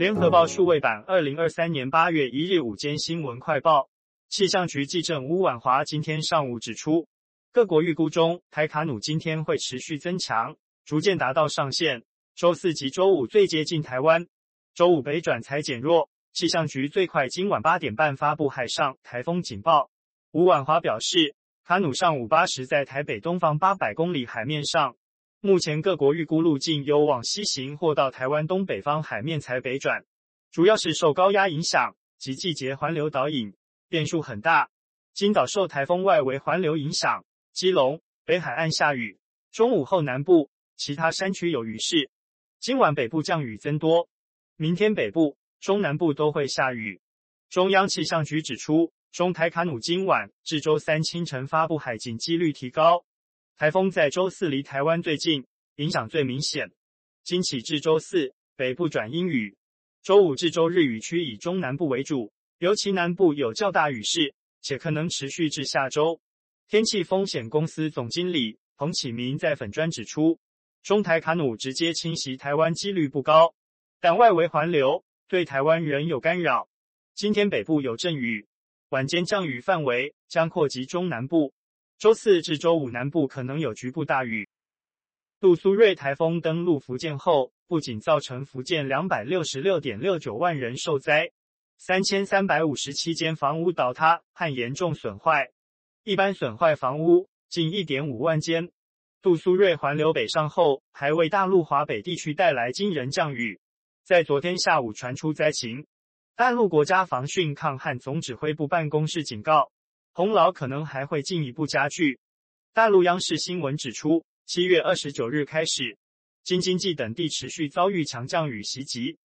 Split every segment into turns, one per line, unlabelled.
联合报数位版，二零二三年八月一日午间新闻快报，气象局技正吴婉华今天上午指出，各国预估中，台卡努今天会持续增强，逐渐达到上限。周四及周五最接近台湾，周五北转才减弱。气象局最快今晚八点半发布海上台风警报。吴婉华表示，卡努上午八时在台北东方八百公里海面上。目前各国预估路径有往西行或到台湾东北方海面才北转，主要是受高压影响及季节环流导引，变数很大。今早受台风外围环流影响，基隆北海岸下雨，中午后南部其他山区有雨势。今晚北部降雨增多，明天北部中南部都会下雨。中央气象局指出，中台卡努今晚至周三清晨发布海警几率提高。台风在周四离台湾最近，影响最明显。今起至周四，北部转阴雨；周五至周日，雨区以中南部为主，尤其南部有较大雨势，且可能持续至下周。天气风险公司总经理彭启明在粉专指出，中台卡努直接侵袭台湾几率不高，但外围环流对台湾仍有干扰。今天北部有阵雨，晚间降雨范围将扩及中南部。周四至周五南部可能有局部大雨。杜苏芮台风登陆福建后，不仅造成福建两百六十六点六九万人受灾，三千三百五十七间房屋倒塌和严重损坏，一般损坏房屋近一点五万间。杜苏芮环流北上后，还为大陆华北地区带来惊人降雨，在昨天下午传出灾情，大陆国家防汛抗旱总指挥部办公室警告。洪涝可能还会进一步加剧。大陆央视新闻指出，七月二十九日开始，京津冀等地持续遭遇强降雨袭击，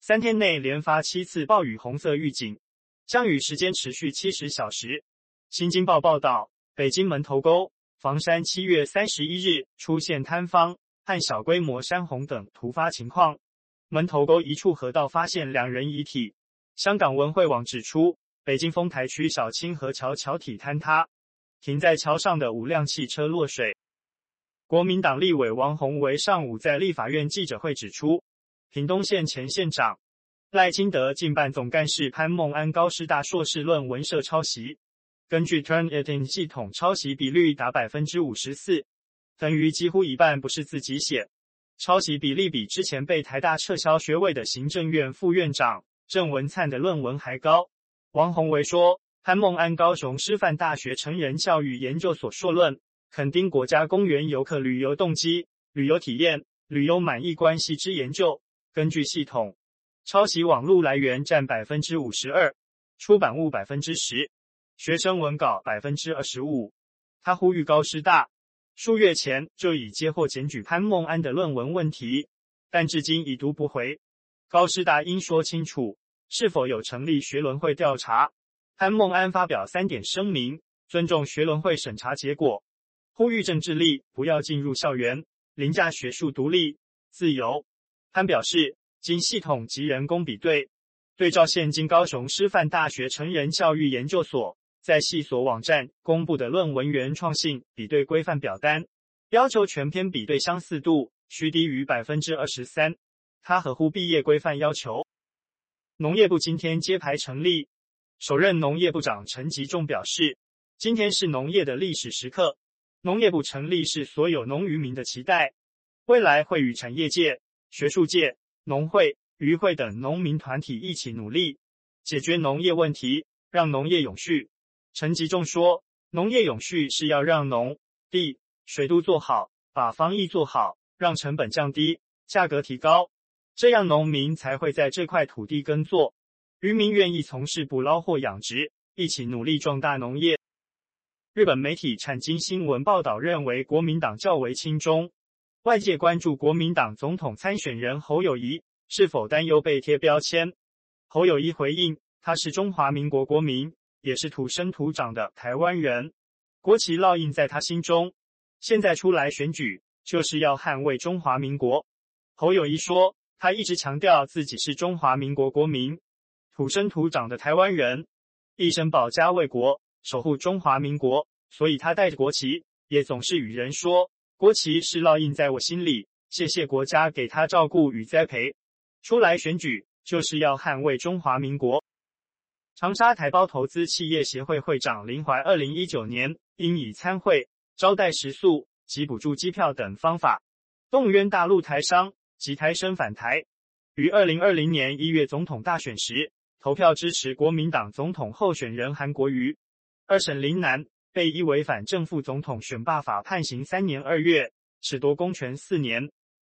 三天内连发七次暴雨红色预警，降雨时间持续七十小时。新京报报道，北京门头沟、房山七月三十一日出现坍方和小规模山洪等突发情况，门头沟一处河道发现两人遗体。香港文汇网指出。北京丰台区小清河桥桥体坍塌，停在桥上的五辆汽车落水。国民党立委王鸿维上午在立法院记者会指出，屏东县前县长赖清德竞办总干事潘孟安高师大硕士论文涉抄袭，根据 Turnitin 系统，抄袭比率达百分之五十四，等于几乎一半不是自己写，抄袭比例比之前被台大撤销学位的行政院副院长郑文灿的论文还高。王宏维说，潘孟安高雄师范大学成人教育研究所硕论，垦丁国家公园游客旅游动机、旅游体验、旅游满意关系之研究，根据系统，抄袭网络来源占百分之五十二，出版物百分之十，学生文稿百分之二十五。他呼吁高师大，数月前就已接获检举潘孟安的论文问题，但至今已读不回。高师大应说清楚。是否有成立学伦会调查？潘孟安发表三点声明，尊重学伦会审查结果，呼吁政治力不要进入校园，凌驾学术独立自由。潘表示，经系统及人工比对，对照现今高雄师范大学成人教育研究所在系所网站公布的论文原创性比对规范表单，要求全篇比对相似度须低于百分之二十三，他合乎毕业规范要求。农业部今天揭牌成立，首任农业部长陈吉仲表示，今天是农业的历史时刻，农业部成立是所有农渔民的期待，未来会与产业界、学术界、农会、渔会等农民团体一起努力，解决农业问题，让农业永续。陈吉仲说，农业永续是要让农地水都做好，把防疫做好，让成本降低，价格提高。这样农民才会在这块土地耕作，渔民愿意从事捕捞或养殖，一起努力壮大农业。日本媒体产经新闻报道认为，国民党较为亲中，外界关注国民党总统参选人侯友谊是否担忧被贴标签。侯友谊回应，他是中华民国国民，也是土生土长的台湾人，国旗烙印在他心中，现在出来选举就是要捍卫中华民国。侯友谊说。他一直强调自己是中华民国国民，土生土长的台湾人，一生保家卫国，守护中华民国。所以他带着国旗，也总是与人说：“国旗是烙印在我心里，谢谢国家给他照顾与栽培。”出来选举就是要捍卫中华民国。长沙台胞投资企业协会会长林怀，二零一九年因以参会、招待食宿及补助机票等方法，动员大陆台商及台生返台，于二零二零年一月总统大选时投票支持国民党总统候选人韩国瑜。二审林男被依违反正副总统选罢法判刑三年二月，褫夺公权四年，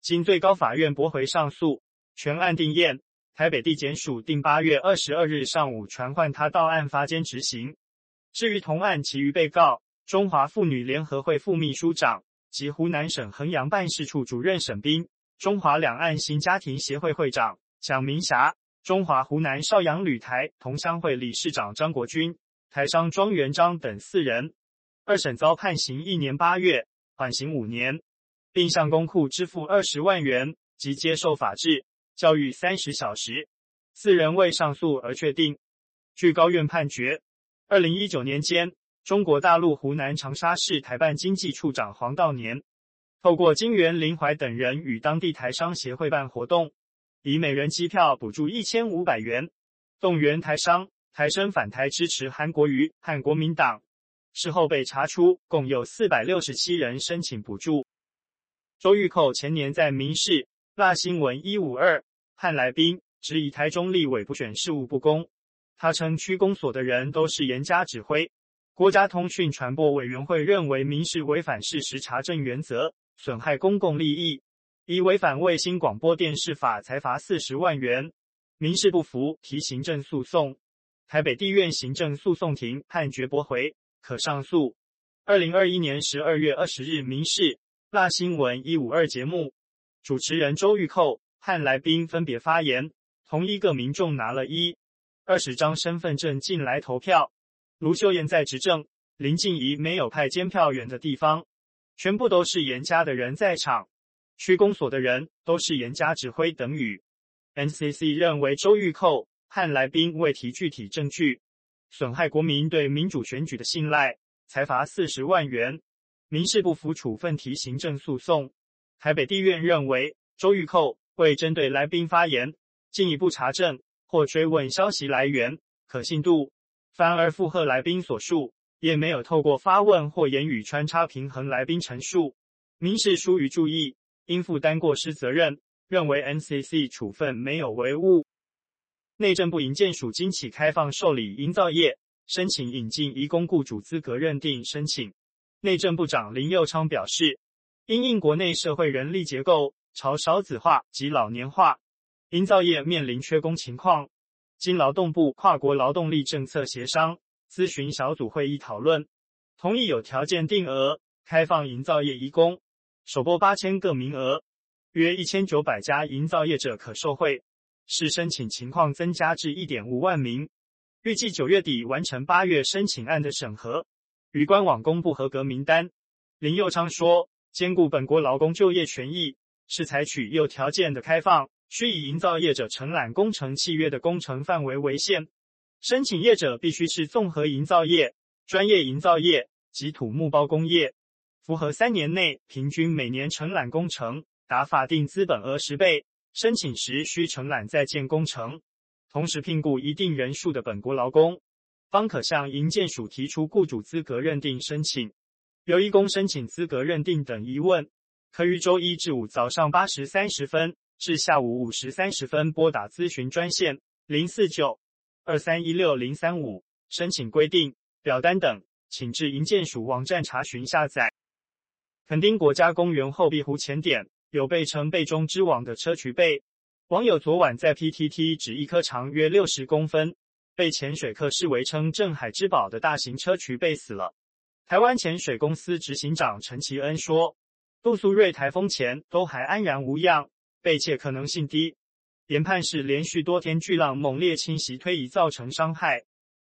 经最高法院驳回上诉，全案定验。台北地检署定八月二十二日上午传唤他到案发监执行。至于同案其余被告，中华妇女联合会副秘书长及湖南省衡阳办事处主任沈彬，中华两岸新家庭协会会长蒋明霞，中华湖南邵阳旅台同乡会理事长张国军，台商庄元璋等四人，二审遭判刑一年八月，缓刑五年，并向公库支付二十万元及接受法制。教育三十小时，四人未上诉而确定。据高院判决，二零一九年间，中国大陆湖南长沙市台办经济处长黄道年，透过金元林怀等人与当地台商协会办活动，以每人机票补助一千五百元，动员台商台生返台支持韩国瑜和国民党。事后被查出，共有四百六十七人申请补助。周玉蔻前年在民事辣新闻一五二。汉来宾质疑台中立委补选事务不公，他称区公所的人都是严加指挥。国家通讯传播委员会认为民事违反事实查证原则，损害公共利益，以违反卫星广播电视法裁罚四十万元。民事不服提行政诉讼，台北地院行政诉讼庭判决驳回，可上诉。二零二一年十二月二十日，民事辣新闻一五二节目主持人周玉蔻。和来宾分别发言，同一个民众拿了一二十张身份证进来投票。卢秀燕在执政，林静怡没有派监票员的地方，全部都是严家的人在场，区公所的人都是严加指挥等语。NCC 认为周玉蔻和来宾未提具体证据，损害国民对民主选举的信赖，裁罚四十万元。民事不服处分提行政诉讼。台北地院认为周玉蔻。会针对来宾发言进一步查证或追问消息来源可信度，反而附和来宾所述，也没有透过发问或言语穿插平衡来宾陈述，民事疏于注意，应负担过失责任。认为 NCC 处分没有违误。内政部营建署今起开放受理营造业申请引进移工雇主资格认定申请，内政部长林佑昌表示，因应国内社会人力结构。朝少子化及老年化，营造业面临缺工情况。经劳动部跨国劳动力政策协商咨询小组会议讨论，同意有条件定额开放营造业移工，首拨八千个名额，约一千九百家营造业者可受惠，视申请情况增加至一点五万名。预计九月底完成八月申请案的审核，于官网公布合格名单。林佑昌说，兼顾本国劳工就业权益。是采取有条件的开放，需以营造业者承揽工程契约的工程范围为限。申请业者必须是综合营造业、专业营造业及土木包工业，符合三年内平均每年承揽工程达法定资本额十倍。申请时需承揽在建工程，同时聘雇一定人数的本国劳工，方可向营建署提出雇主资格认定申请。有移工申请资格认定等疑问。可于周一至五早上八时三十分至下午五时三十分拨打咨询专线零四九二三一六零三五，申请规定、表单等，请至营建署网站查询下载。垦丁国家公园后壁湖前点有被称“贝中之王”的硨磲贝，网友昨晚在 PTT 指一颗长约六十公分，被潜水客视为称“镇海之宝”的大型硨磲贝死了。台湾潜水公司执行长陈其恩说。杜苏芮台风前都还安然无恙，被窃可能性低。研判是连续多天巨浪猛烈侵袭推移造成伤害。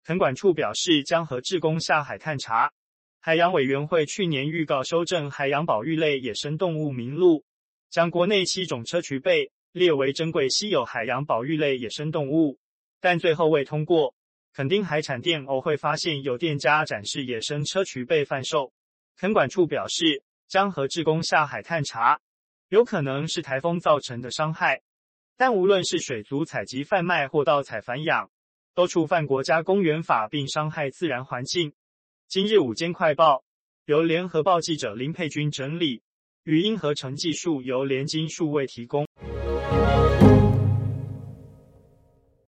垦管处表示将和志工下海探查。海洋委员会去年预告修正海洋保育类野生动物名录，将国内七种砗磲贝列为珍贵稀有海洋保育类野生动物，但最后未通过。垦丁海产店偶会发现有店家展示野生砗磲贝贩售。垦管处表示。将和志工下海探查，有可能是台风造成的伤害。但无论是水族采集贩卖或盗采繁养，都触犯国家公园法并伤害自然环境。今日午间快报由联合报记者林佩君整理，语音合成技术由联金数位提供。